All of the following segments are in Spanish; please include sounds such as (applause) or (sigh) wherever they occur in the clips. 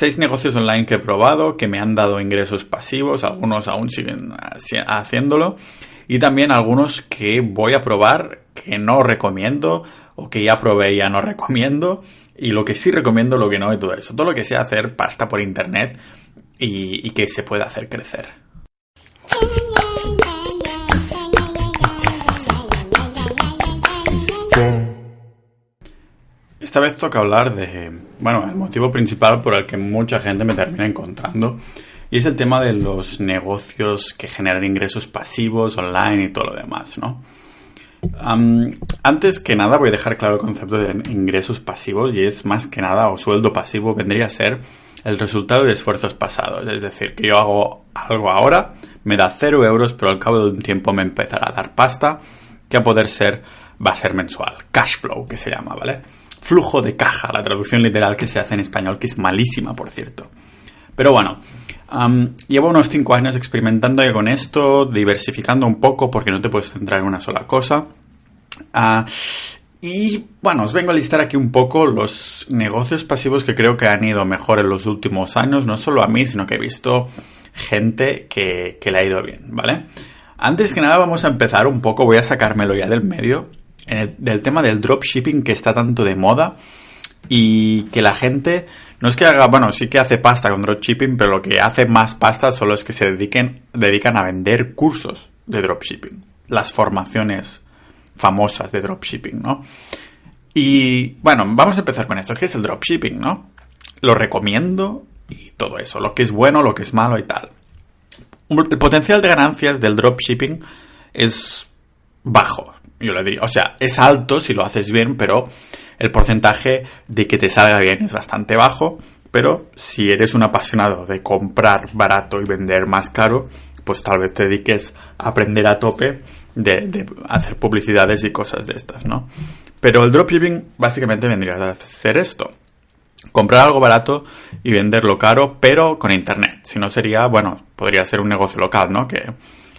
seis negocios online que he probado, que me han dado ingresos pasivos, algunos aún siguen haciéndolo, y también algunos que voy a probar que no recomiendo, o que ya probé y ya no (laughs) recomiendo, y lo que sí recomiendo, lo que no, y todo eso. Todo lo que sea hacer pasta por internet y, y que se pueda hacer crecer. (laughs) Esta vez toca hablar de, bueno, el motivo principal por el que mucha gente me termina encontrando y es el tema de los negocios que generan ingresos pasivos online y todo lo demás, ¿no? antes que nada voy a dejar claro el concepto de ingresos pasivos y es más que nada o sueldo pasivo vendría a ser el resultado de esfuerzos pasados. Es decir, que yo hago algo ahora, me da cero euros, pero al cabo de un tiempo me empezará a dar pasta, que a poder ser va a ser mensual. Cash flow, que se llama, ¿vale? Flujo de caja, la traducción literal que se hace en español, que es malísima, por cierto. Pero bueno, llevo unos 5 años experimentando con esto, diversificando un poco porque no te puedes centrar en una sola cosa. Ah, y bueno, os vengo a listar aquí un poco los negocios pasivos que creo que han ido mejor en los últimos años, no solo a mí, sino que he visto gente que, que le ha ido bien, ¿vale? Antes que nada vamos a empezar un poco, voy a sacármelo ya del medio del tema del dropshipping que está tanto de moda y que la gente no es que haga, bueno, sí que hace pasta con dropshipping, pero lo que hace más pasta son los que se dediquen, dedican a vender cursos de dropshipping, las formaciones famosas de dropshipping, ¿no? Y bueno, vamos a empezar con esto, ¿qué es el dropshipping, no? Lo recomiendo y todo eso, lo que es bueno, lo que es malo y tal. El potencial de ganancias del dropshipping es bajo, yo le diría, o sea, es alto si lo haces bien, pero el porcentaje de que te salga bien es bastante bajo. Pero si eres un apasionado de comprar barato y vender más caro, pues tal vez te dediques a aprender a tope de, hacer publicidades y cosas de estas, ¿no? Pero el dropshipping básicamente vendría a hacer esto. Comprar algo barato y venderlo caro, pero con internet. Si no sería, bueno, podría ser un negocio local, ¿no? Que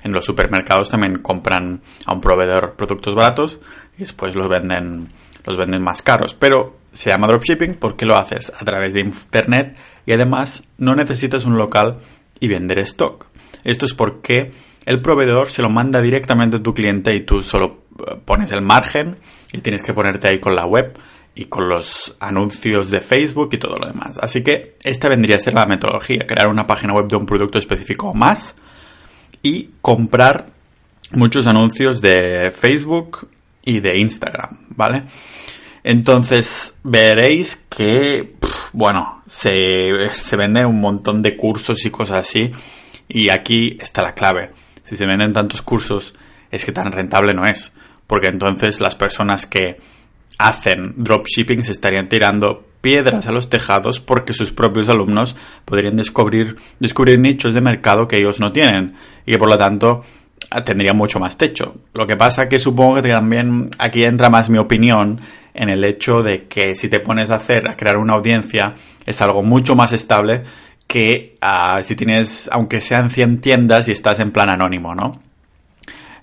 en los supermercados también compran a un proveedor productos baratos y después los venden, los venden más caros. Pero se llama dropshipping porque lo haces a través de internet y además no necesitas un local y vender stock. Esto es porque el proveedor se lo manda directamente a tu cliente y tú solo eh, pones el margen y tienes que ponerte ahí con la web y con los anuncios de Facebook y todo lo demás. Así que esta vendría a ser la metodología, crear una página web de un producto específico o más y comprar muchos anuncios de Facebook y de Instagram, ¿vale? Entonces veréis que, bueno, se, se venden un montón de cursos y cosas así y aquí está la clave. Si se venden tantos cursos es que tan rentable no es, porque entonces las personas que hacen dropshipping se estarían tirando piedras a los tejados porque sus propios alumnos podrían descubrir, descubrir nichos de mercado que ellos no tienen y que por lo tanto tendrían mucho más techo. Lo que pasa que supongo que también aquí entra más mi opinión en el hecho de que si te pones a hacer, a crear una audiencia, es algo mucho más estable que ah, si tienes, aunque sean 100 tiendas y estás en plan anónimo, ¿no?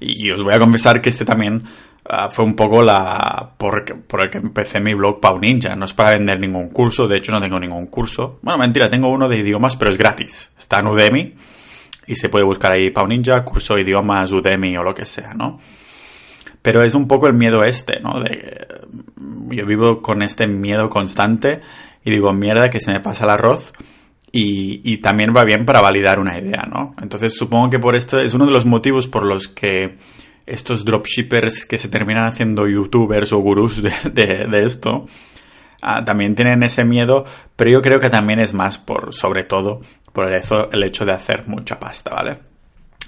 Y os voy a confesar que este también Ah, fue un poco la por, por, el que empecé mi blog Pau Ninja. No es para vender ningún curso, de hecho no tengo ningún curso. Bueno, mentira, tengo uno de idiomas, pero es gratis. Está en Udemy y se puede buscar ahí Pau Ninja, curso de idiomas, Udemy o lo que sea, ¿no? Pero es un poco el miedo este, ¿no? De, yo vivo con este miedo constante y digo, mierda, que se me pasa el arroz. Y, y también va bien para validar una idea, ¿no? Entonces supongo que por esto es uno de los motivos por los que estos dropshippers que se terminan haciendo youtubers o gurús de, esto, ah, también tienen ese miedo, pero yo creo que también es más por, sobre todo, por el, el hecho de hacer mucha pasta, ¿vale?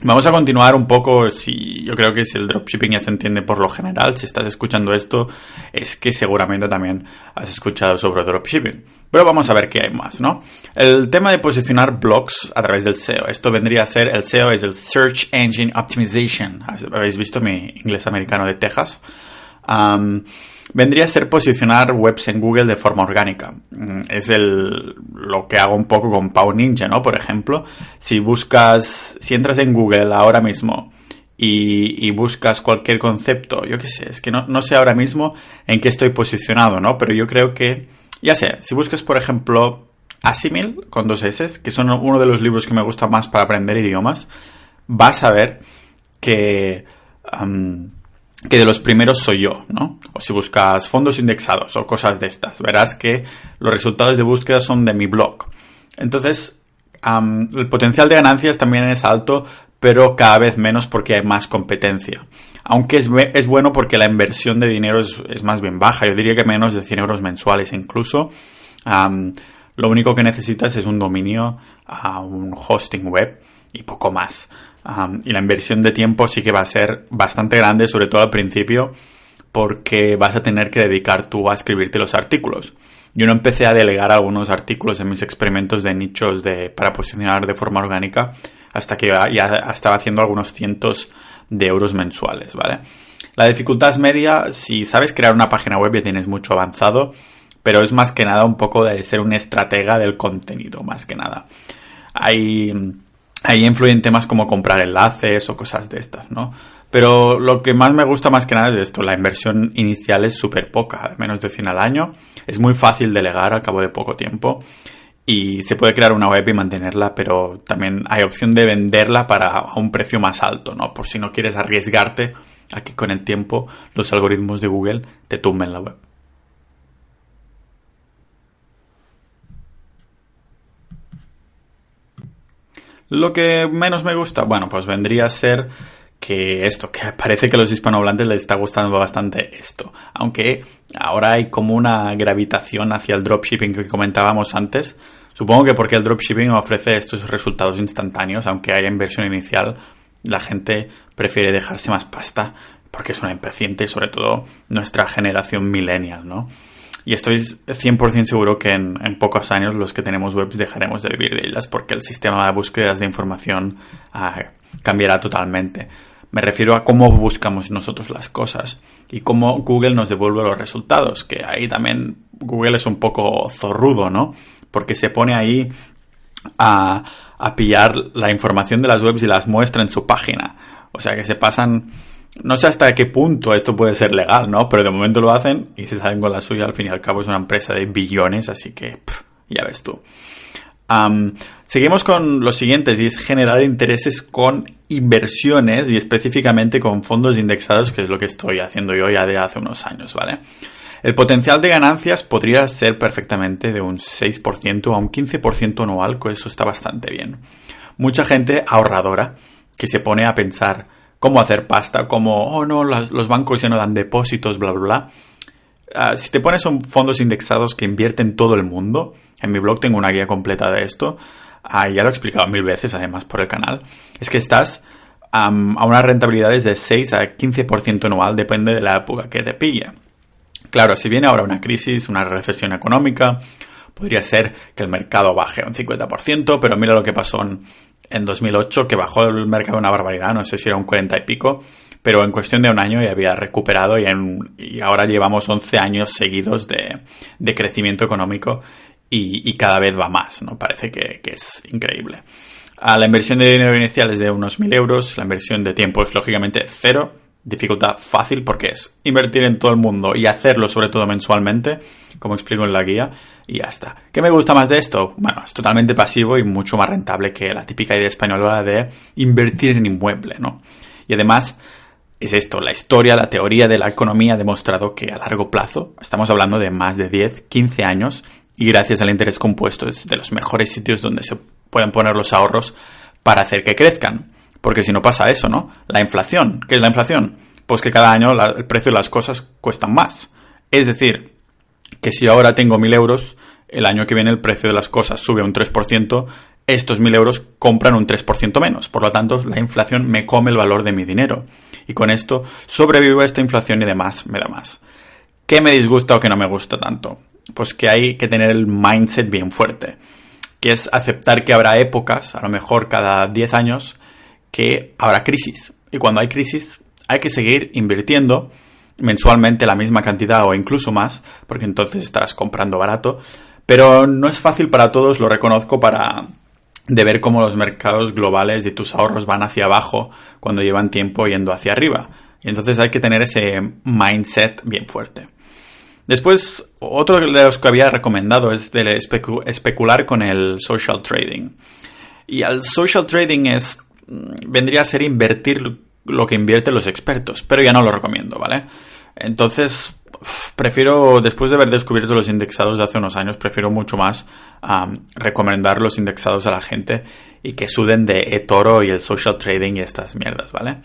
Vamos a continuar un poco, si yo creo que si el dropshipping ya se entiende por lo general, si estás escuchando esto, es que seguramente también has escuchado sobre dropshipping. Pero vamos a ver qué hay más, ¿no? El tema de posicionar blogs a través del SEO. Esto vendría a ser, el SEO es el Search Engine Optimization. ¿Habéis visto mi inglés americano de Texas? Vendría a ser posicionar webs en Google de forma orgánica. Mm, es el, lo que hago un poco con Pau Ninja, ¿no? Por ejemplo, si buscas, si entras en Google ahora mismo y, buscas cualquier concepto, yo qué sé, es que no, no sé ahora mismo en qué estoy posicionado, ¿no? Pero yo creo que, ya sé, si buscas, por ejemplo, Asimil, con dos S, que son uno de los libros que me gusta más para aprender idiomas, vas a ver que, que de los primeros soy yo, ¿no? O si buscas fondos indexados o cosas de estas, verás que los resultados de búsqueda son de mi blog. Entonces, el potencial de ganancias también es alto, pero cada vez menos porque hay más competencia. Aunque es, bueno porque la inversión de dinero es, más bien baja, yo diría que menos de 100 euros mensuales incluso. lo único que necesitas es un dominio, un hosting web y poco más. Y la inversión de tiempo sí que va a ser bastante grande, sobre todo al principio, porque vas a tener que dedicar tú a escribirte los artículos. Yo no empecé a delegar algunos artículos en mis experimentos de nichos de, para posicionar de forma orgánica hasta que ya, estaba haciendo algunos cientos de euros mensuales, ¿vale? La dificultad es media si sabes crear una página web ya tienes mucho avanzado, pero es más que nada un poco de ser un estratega del contenido, más que nada. Hay, ahí influyen temas como comprar enlaces o cosas de estas, ¿no? Pero lo que más me gusta más que nada es esto, la inversión inicial es súper poca, menos de 100 al año, es muy fácil delegar al cabo de poco tiempo y se puede crear una web y mantenerla, pero también hay opción de venderla para a un precio más alto, ¿no? Por si no quieres arriesgarte a que con el tiempo los algoritmos de Google te tumben la web. Lo que menos me gusta, bueno, pues vendría a ser que esto, que parece que a los hispanohablantes les está gustando bastante esto. Aunque ahora hay como una gravitación hacia el dropshipping que comentábamos antes. Supongo que porque el dropshipping ofrece estos resultados instantáneos, aunque haya inversión inicial, la gente prefiere dejarse más pasta porque es una impaciente, sobre todo nuestra generación millennial, ¿no? Y estoy 100% seguro que en, pocos años los que tenemos webs dejaremos de vivir de ellas porque el sistema de búsquedas de información ah, cambiará totalmente. Me refiero a cómo buscamos nosotros las cosas y cómo Google nos devuelve los resultados, que ahí también Google es un poco zorrudo, ¿no? Porque se pone ahí a, a pillar la información de las webs y las muestra en su página. O sea que se pasan no sé hasta qué punto esto puede ser legal, ¿no? Pero de momento lo hacen y se salen con la suya. Al fin y al cabo es una empresa de billones, así que ya ves tú seguimos con los siguientes y es generar intereses con inversiones y específicamente con fondos indexados, que es lo que estoy haciendo yo ya de hace unos años, ¿vale? El potencial de ganancias podría ser perfectamente de un 6% a un 15% anual, que eso está bastante bien. Mucha gente ahorradora que se pone a pensar cómo hacer pasta, como, oh no, los bancos ya no dan depósitos, bla, bla, bla. Ah, si te pones fondos indexados que invierten todo el mundo, en mi blog tengo una guía completa de esto, ah, ya lo he explicado mil veces además por el canal, es que estás a unas rentabilidades de 6 a 15% anual, depende de la época que te pilla. Claro, si viene ahora una crisis, una recesión económica, podría ser que el mercado baje un 50%, pero mira lo que pasó en, en 2008, que bajó el mercado una barbaridad, no sé si era un 40 y pico, pero en cuestión de un año ya había recuperado y, y ahora llevamos 11 años seguidos de, de crecimiento económico y, cada vez va más, ¿no? Parece que, es increíble. A la inversión de dinero inicial es de unos 1.000 euros, la inversión de tiempo es lógicamente cero, dificultad fácil porque es invertir en todo el mundo y hacerlo sobre todo mensualmente, como explico en la guía, y ya está. ¿Qué me gusta más de esto? Bueno, es totalmente pasivo y mucho más rentable que la típica idea española de invertir en inmueble, ¿no? Y además, es esto, la historia, la teoría de la economía ha demostrado que a largo plazo, estamos hablando de más de 10, 15 años, y gracias al interés compuesto es de los mejores sitios donde se pueden poner los ahorros para hacer que crezcan. Porque si no pasa eso, ¿no? La inflación. ¿Qué es la inflación? Pues que cada año el precio de las cosas cuestan más. Es decir, que si ahora tengo 1.000 euros, el año que viene el precio de las cosas sube un 3%, estos 1.000 euros compran un 3% menos. Por lo tanto, la inflación me come el valor de mi dinero y con esto sobrevivo a esta inflación y demás me da más. ¿Qué me disgusta o qué no me gusta tanto? Pues que hay que tener el mindset bien fuerte, que es aceptar que habrá épocas, a lo mejor cada 10 años, que habrá crisis. Y cuando hay crisis hay que seguir invirtiendo mensualmente la misma cantidad o incluso más, porque entonces estarás comprando barato. Pero no es fácil para todos, lo reconozco, para de ver cómo los mercados globales y tus ahorros van hacia abajo cuando llevan tiempo yendo hacia arriba. Y entonces hay que tener ese mindset bien fuerte. Después, otro de los que había recomendado es de especular con el social trading. Y el social trading es vendría a ser invertir lo que invierten los expertos, pero ya no lo recomiendo, ¿vale? Entonces, prefiero, después de haber descubierto los indexados de hace unos años, prefiero mucho más recomendar los indexados a la gente y que suden de eToro y el social trading y estas mierdas, ¿vale?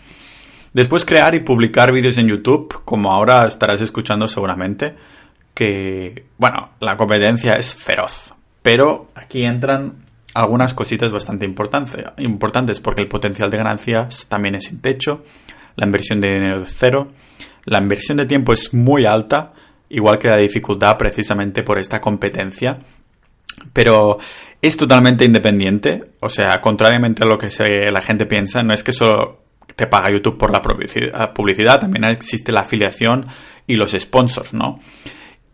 Después crear y publicar vídeos en YouTube, como ahora estarás escuchando seguramente, que, bueno, la competencia es feroz, pero aquí entran algunas cositas bastante importantes, porque el potencial de ganancias también es sin techo, la inversión de dinero es cero, la inversión de tiempo es muy alta, igual que la dificultad precisamente por esta competencia, pero es totalmente independiente, o sea, contrariamente a lo que la gente piensa, no es que solo te paga YouTube por la publicidad, también existe la afiliación y los sponsors, ¿no?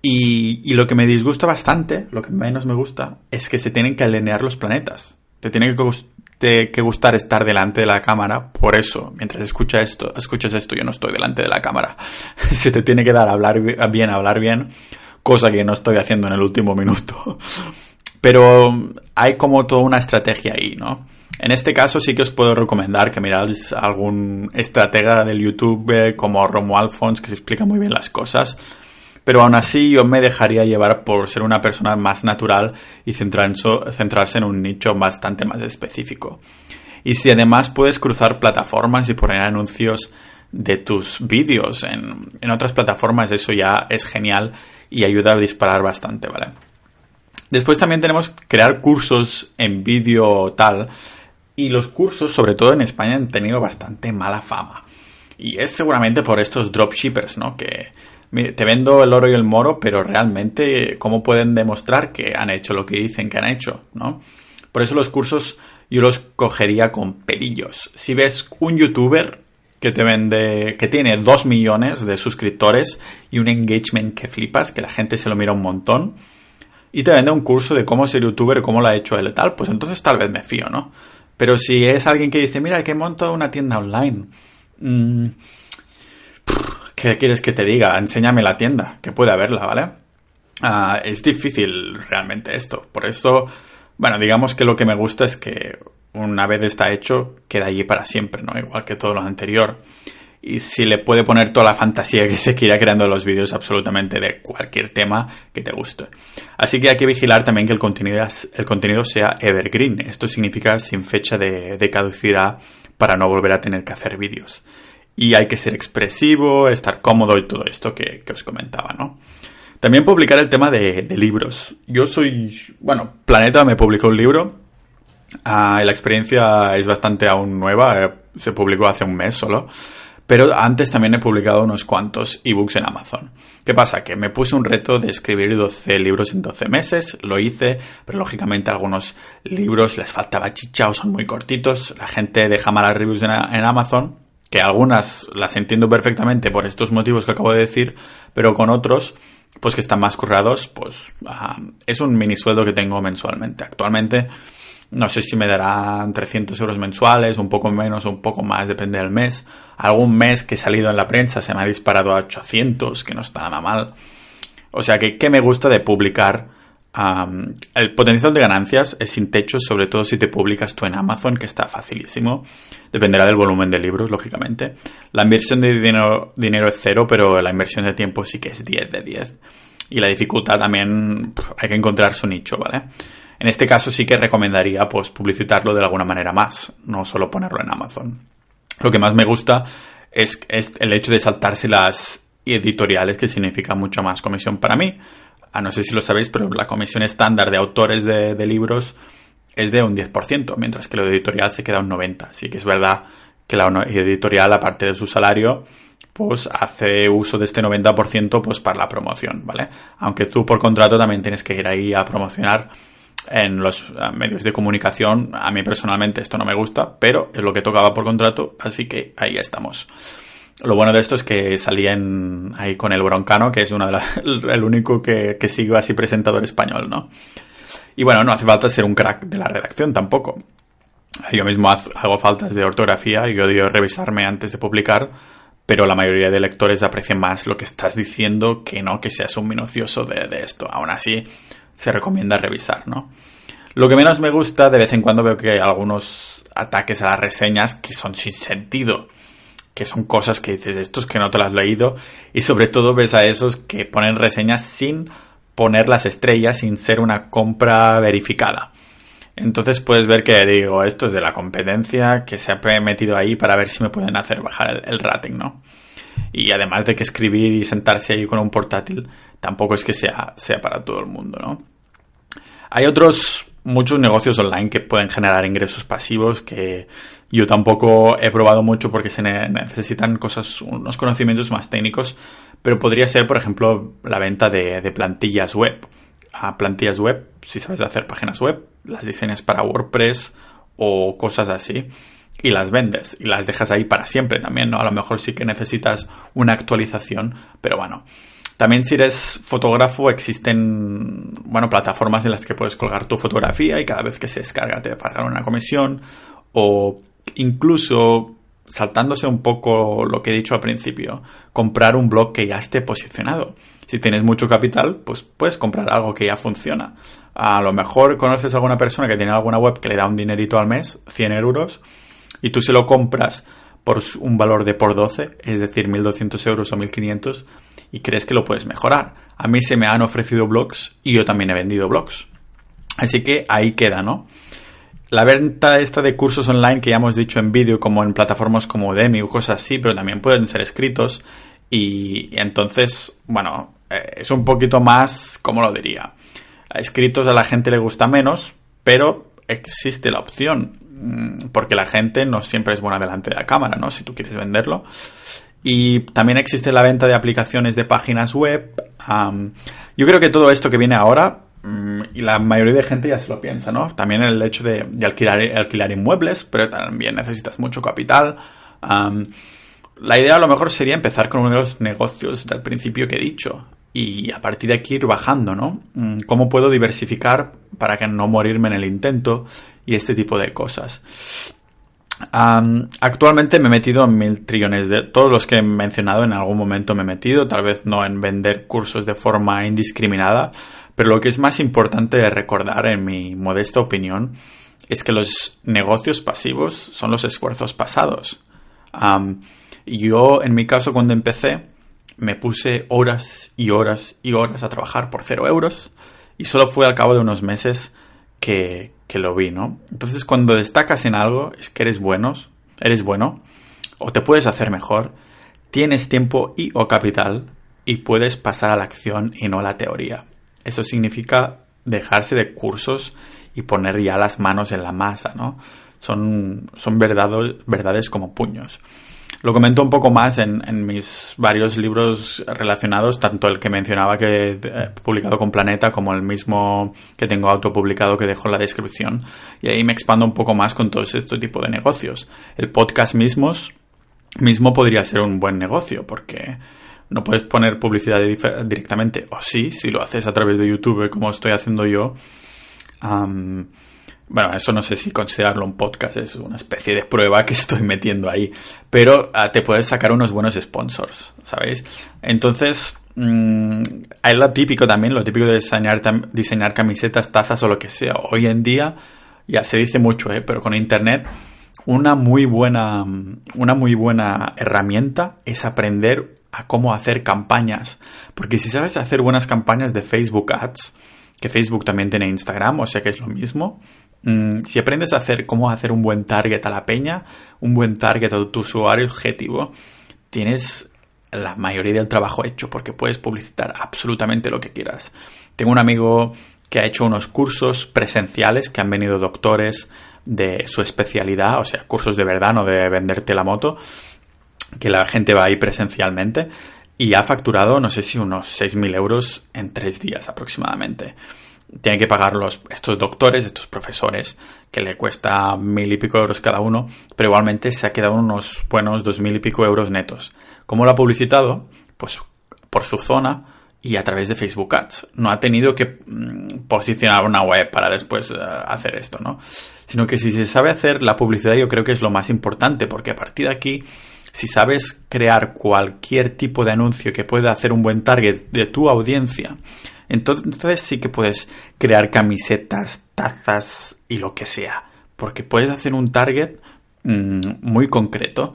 Y, lo que me disgusta bastante, lo que menos me gusta, es que se tienen que alinear los planetas. Te tiene que, gustar estar delante de la cámara, por eso, mientras escucha esto, escuchas esto, yo no estoy delante de la cámara. (laughs) se te tiene que dar hablar bien, hablar bien, cosa que no estoy haciendo en el último minuto. (laughs) Pero hay como toda una estrategia ahí, ¿no? En este caso sí que os puedo recomendar que miráis algún estratega del YouTube eh, como Romo Alfons que se explica muy bien las cosas pero aún así yo me dejaría llevar por ser una persona más natural y centrarse en un nicho bastante más específico. Y si además puedes cruzar plataformas y poner anuncios de tus vídeos en, en otras plataformas, eso ya es genial y ayuda a disparar bastante, ¿vale? Después también tenemos crear cursos en vídeo tal. Y los cursos, sobre todo en España, han tenido bastante mala fama. Y es seguramente por estos dropshippers, ¿no? Que te vendo el oro y el moro, pero realmente, ¿cómo pueden demostrar que han hecho lo que dicen que han hecho? ¿no? Por eso los cursos yo los cogería con pelillos. Si ves un youtuber que te vende, que tiene dos millones de suscriptores y un engagement que flipas, que la gente se lo mira un montón, y te vende un curso de cómo ser youtuber, cómo lo ha hecho él y tal, pues entonces tal vez me fío, ¿no? Pero si es alguien que dice, mira, que monto una tienda online, mmm, ¿Qué quieres que te diga? Enséñame la tienda, que puede haberla, ¿vale? Ah, es difícil realmente esto. Por eso, bueno, digamos que lo que me gusta es que una vez está hecho, queda allí para siempre, ¿no? Igual que todo lo anterior. Y si le puede poner toda la fantasía que se quiera creando los vídeos absolutamente de cualquier tema que te guste. Así que hay que vigilar también que el contenido, el contenido sea evergreen. Esto significa sin fecha de, de caducidad para no volver a tener que hacer vídeos y hay que ser expresivo, estar cómodo y todo esto que, os comentaba, ¿no? También publicar el tema de, libros. Yo soy, bueno, Planeta me publicó un libro. Ah, la experiencia es bastante aún nueva, eh, se publicó hace un mes solo. Pero antes también he publicado unos cuantos ebooks en Amazon. ¿Qué pasa? Que me puse un reto de escribir 12 libros en 12 meses, lo hice, pero lógicamente algunos libros les faltaba chicha o son muy cortitos. La gente deja malas reviews en Amazon que algunas las entiendo perfectamente por estos motivos que acabo de decir, pero con otros, pues que están más currados, pues es un mini sueldo que tengo mensualmente. Actualmente no sé si me darán 300 euros mensuales, un poco menos un poco más, depende del mes. Algún mes que he salido en la prensa se me ha disparado a 800, que no está nada mal. O sea que, ¿qué me gusta de publicar? El potencial de ganancias es sin techo, sobre todo si te publicas tú en Amazon, que está facilísimo. Dependerá del volumen de libros, lógicamente. La inversión de dinero, es cero, pero la inversión de tiempo sí que es 10 de 10. Y la dificultad también hay que encontrar su nicho, ¿vale? En este caso sí que recomendaría pues publicitarlo de alguna manera más, no solo ponerlo en Amazon. Lo que más me gusta es, es el hecho de saltarse las editoriales, que significa mucha más comisión para mí a no sé si lo sabéis, pero la comisión estándar de autores de, libros es de un 10%, mientras que lo editorial se queda un 90%. Así que es verdad que la editorial, aparte de su salario, pues hace uso de este 90% pues para la promoción, ¿vale? Aunque tú por contrato también tienes que ir ahí a promocionar en los medios de comunicación. A mí personalmente esto no me gusta, pero es lo que tocaba por contrato, así que ahí estamos. Lo bueno de esto es que salía ahí con el Broncano, que es uno de (laughs) el único que, que sigo así presentador español, ¿no? Y bueno, no hace falta ser un crack de la redacción tampoco. Yo mismo hago faltas de ortografía y odio revisarme antes de publicar, pero la mayoría de lectores aprecian más lo que estás diciendo que no que seas un minucioso de, de esto. Aún así, se recomienda revisar, ¿no? Lo que menos me gusta, de vez en cuando veo que hay algunos ataques a las reseñas que son sin sentido que son cosas que dices, estos que no te las has leído, y sobre todo ves a esos que ponen reseñas sin poner las estrellas, sin ser una compra verificada. Entonces puedes ver que digo, esto es de la competencia que se ha metido ahí para ver si me pueden hacer bajar el, rating, ¿no? Y además de que escribir y sentarse ahí con un portátil, tampoco es que sea, sea para todo el mundo, ¿no? Hay otros muchos negocios online que pueden generar ingresos pasivos que yo tampoco he probado mucho porque se necesitan cosas, unos conocimientos más técnicos, pero podría ser, por ejemplo, la venta de, plantillas web. A plantillas web, si sabes hacer páginas web, las diseñas para WordPress o cosas así y las vendes y las dejas ahí para siempre también, ¿no? A lo mejor sí que necesitas una actualización, pero bueno. También si eres fotógrafo existen, bueno, plataformas en las que puedes colgar tu fotografía y cada vez que se descarga te pagan una comisión o incluso saltándose un poco lo que he dicho al principio, comprar un blog que ya esté posicionado. Si tienes mucho capital, pues puedes comprar algo que ya funciona. A lo mejor conoces a alguna persona que tiene alguna web que le da un dinerito al mes, 100 euros, y tú se lo compras por un valor de por 12, es decir, 1.200 euros o 1.500, y crees que lo puedes mejorar. A mí se me han ofrecido blogs y yo también he vendido blogs. Así que ahí queda, ¿no? La venta esta de cursos online que ya hemos dicho en vídeo, como en plataformas como Udemy o cosas así, pero también pueden ser escritos. Y, entonces, bueno, eh, es un poquito más, ¿cómo lo diría? escritos a la gente le gusta menos, pero existe la opción. Mm, porque la gente no siempre es buena delante de la cámara, ¿no? Si tú quieres venderlo. Y también existe la venta de aplicaciones de páginas web. yo creo que todo esto que viene ahora Mm, y la mayoría de gente ya se lo piensa, ¿no? También el hecho de, alquilar, inmuebles, pero también necesitas mucho capital. la idea a lo mejor sería empezar con uno de los negocios del principio que he dicho y a partir de aquí ir bajando, ¿no? Mm, ¿Cómo puedo diversificar para que no morirme en el intento y este tipo de cosas? actualmente me he metido en mil trillones de todos los que he mencionado en algún momento me he metido, tal vez no en vender cursos de forma indiscriminada, pero lo que es más importante recordar, en mi modesta opinión, es que los negocios pasivos son los esfuerzos pasados. yo, en mi caso, cuando empecé, me puse horas y horas y horas a trabajar por cero euros y solo fue al cabo de unos meses que, que lo vi, ¿no? Entonces, cuando destacas en algo, es que eres bueno, eres bueno, o te puedes hacer mejor, tienes tiempo y o capital y puedes pasar a la acción y no a la teoría. Eso significa dejarse de cursos y poner ya las manos en la masa, ¿no? Son, son verdades como puños. Lo comento un poco más en, mis varios libros relacionados, tanto el que mencionaba que he publicado con Planeta como el mismo que tengo autopublicado que dejo en la descripción. Y ahí me expando un poco más con todo este tipo de negocios. El podcast mismos, mismo podría ser un buen negocio porque no puedes poner publicidad directamente, o sí, si lo haces a través de YouTube, como estoy haciendo yo. Bueno, eso no sé si considerarlo un podcast, es una especie de prueba que estoy metiendo ahí. Pero ah, te puedes sacar unos buenos sponsors, ¿sabéis? Entonces, mmm, es lo típico también, lo típico de diseñar, diseñar camisetas, tazas o lo que sea. Hoy en día, ya se dice mucho, ¿eh? pero con Internet, una muy buena, una muy buena herramienta es aprender a cómo hacer campañas. Porque si sabes hacer buenas campañas de Facebook Ads, que Facebook también tiene Instagram, o sea que es lo mismo, mm, si aprendes a hacer cómo hacer un buen target a la peña, un buen target a tu usuario objetivo, tienes la mayoría del trabajo hecho porque puedes publicitar absolutamente lo que quieras. Tengo un amigo que ha hecho unos cursos presenciales que han venido doctores de su especialidad, o sea, cursos de verdad, no de venderte la moto, que la gente va ahí presencialmente y ha facturado, no sé si unos 6.000 euros en tres días aproximadamente. Tiene que pagar los, estos doctores, estos profesores, que le cuesta mil y pico euros cada uno, pero igualmente se ha quedado unos buenos dos mil y pico euros netos. ¿Cómo lo ha publicitado? Pues por su zona y a través de Facebook Ads. No ha tenido que mm, posicionar una web para después eh, hacer esto, ¿no? Sino que si se sabe hacer la publicidad yo creo que es lo más importante, porque a partir de aquí si sabes crear cualquier tipo de anuncio que pueda hacer un buen target de tu audiencia, entonces sí que puedes crear camisetas, tazas y lo que sea. Porque puedes hacer un target mm, muy concreto.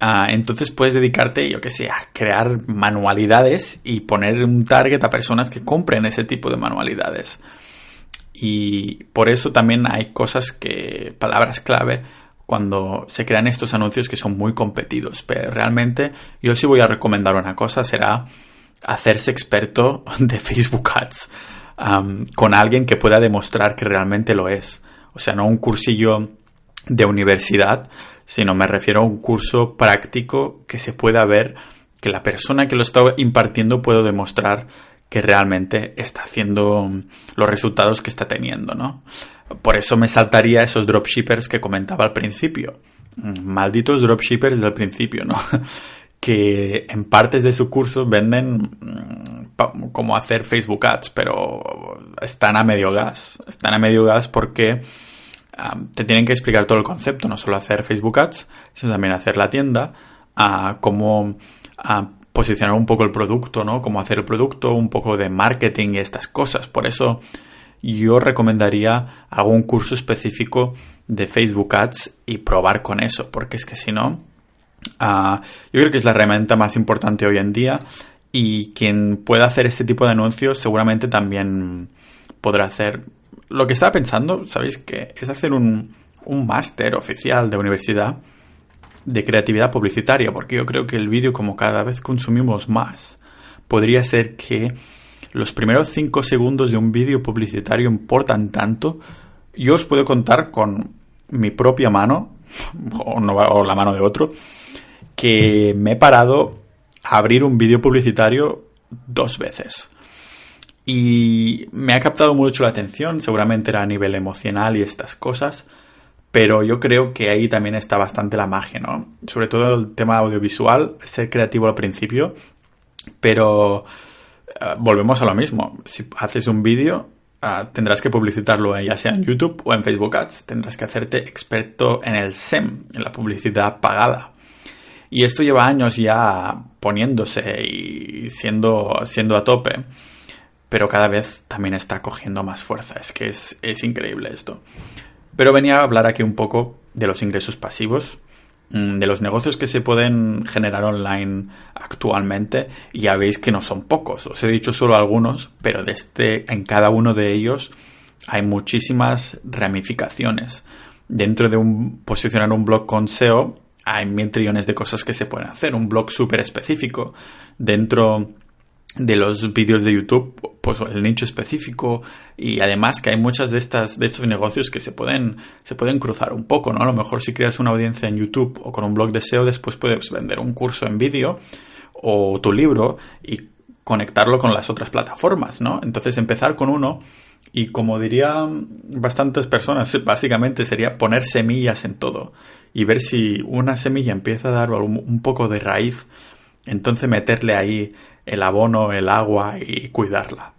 Ah, entonces puedes dedicarte, yo que sé, a crear manualidades y poner un target a personas que compren ese tipo de manualidades. Y por eso también hay cosas que, palabras clave, cuando se crean estos anuncios que son muy competidos. Pero realmente yo sí voy a recomendar una cosa, será hacerse experto (laughs) de Facebook Ads con alguien que pueda demostrar que realmente lo es. O sea, no un cursillo de universidad, sino me refiero a un curso práctico que se pueda ver que la persona que lo está impartiendo puede demostrar que realmente está haciendo los resultados que está teniendo, ¿no? Por eso me saltaría esos dropshippers que comentaba al principio. Mm, malditos dropshippers del principio, ¿no? (laughs) que en partes de su curso venden mm, cómo hacer Facebook Ads, pero están a medio gas. Están a medio gas porque te tienen que explicar todo el concepto, no solo hacer Facebook Ads, sino también hacer la tienda, a cómo posicionar un poco el producto, ¿no? Cómo hacer el producto, un poco de marketing y estas cosas. Por eso yo recomendaría algún curso específico de Facebook Ads y probar con eso, porque es que si no, ah, yo creo que es la herramienta más importante hoy en día y quien pueda hacer este tipo de anuncios seguramente también podrá hacer lo que estaba pensando, ¿sabéis? Que es hacer un, un máster oficial de universidad de creatividad publicitaria, porque yo creo que el vídeo, como cada vez consumimos más, podría ser que los primeros 5 segundos de un vídeo publicitario importan tanto. Yo os puedo contar con mi propia mano, (laughs) o, o la mano de otro, que me he parado a abrir un vídeo publicitario dos veces. Y me ha captado mucho la atención, seguramente era a nivel emocional y estas cosas, pero yo creo que ahí también está bastante la magia, ¿no? Sobre todo el tema audiovisual, ser creativo al principio, pero eh, volvemos a lo mismo. Si haces un vídeo, ah, tendrás que publicitarlo ya sea en YouTube o en Facebook Ads. Tendrás que hacerte experto en el SEM, en la publicidad pagada. Y esto lleva años ya poniéndose y siendo, siendo a tope. Pero cada vez también está cogiendo más fuerza. Es que es, es increíble esto. Pero venía a hablar aquí un poco de los ingresos pasivos Mm, de los negocios que se pueden generar online actualmente, ya veis que no son pocos. Os he dicho solo algunos, pero de este, en cada uno de ellos hay muchísimas ramificaciones. Dentro de un posicionar un blog con SEO hay mil trillones de cosas que se pueden hacer. Un blog súper específico. Dentro de los vídeos de YouTube, pues el nicho específico y además que hay muchas de estas de estos negocios que se pueden se pueden cruzar un poco, ¿no? A lo mejor si creas una audiencia en YouTube o con un blog de SEO, después puedes vender un curso en vídeo o tu libro y conectarlo con las otras plataformas, ¿no? Entonces empezar con uno y como dirían bastantes personas, básicamente sería poner semillas en todo y ver si una semilla empieza a dar un poco de raíz, entonces meterle ahí el abono, el agua y cuidarla.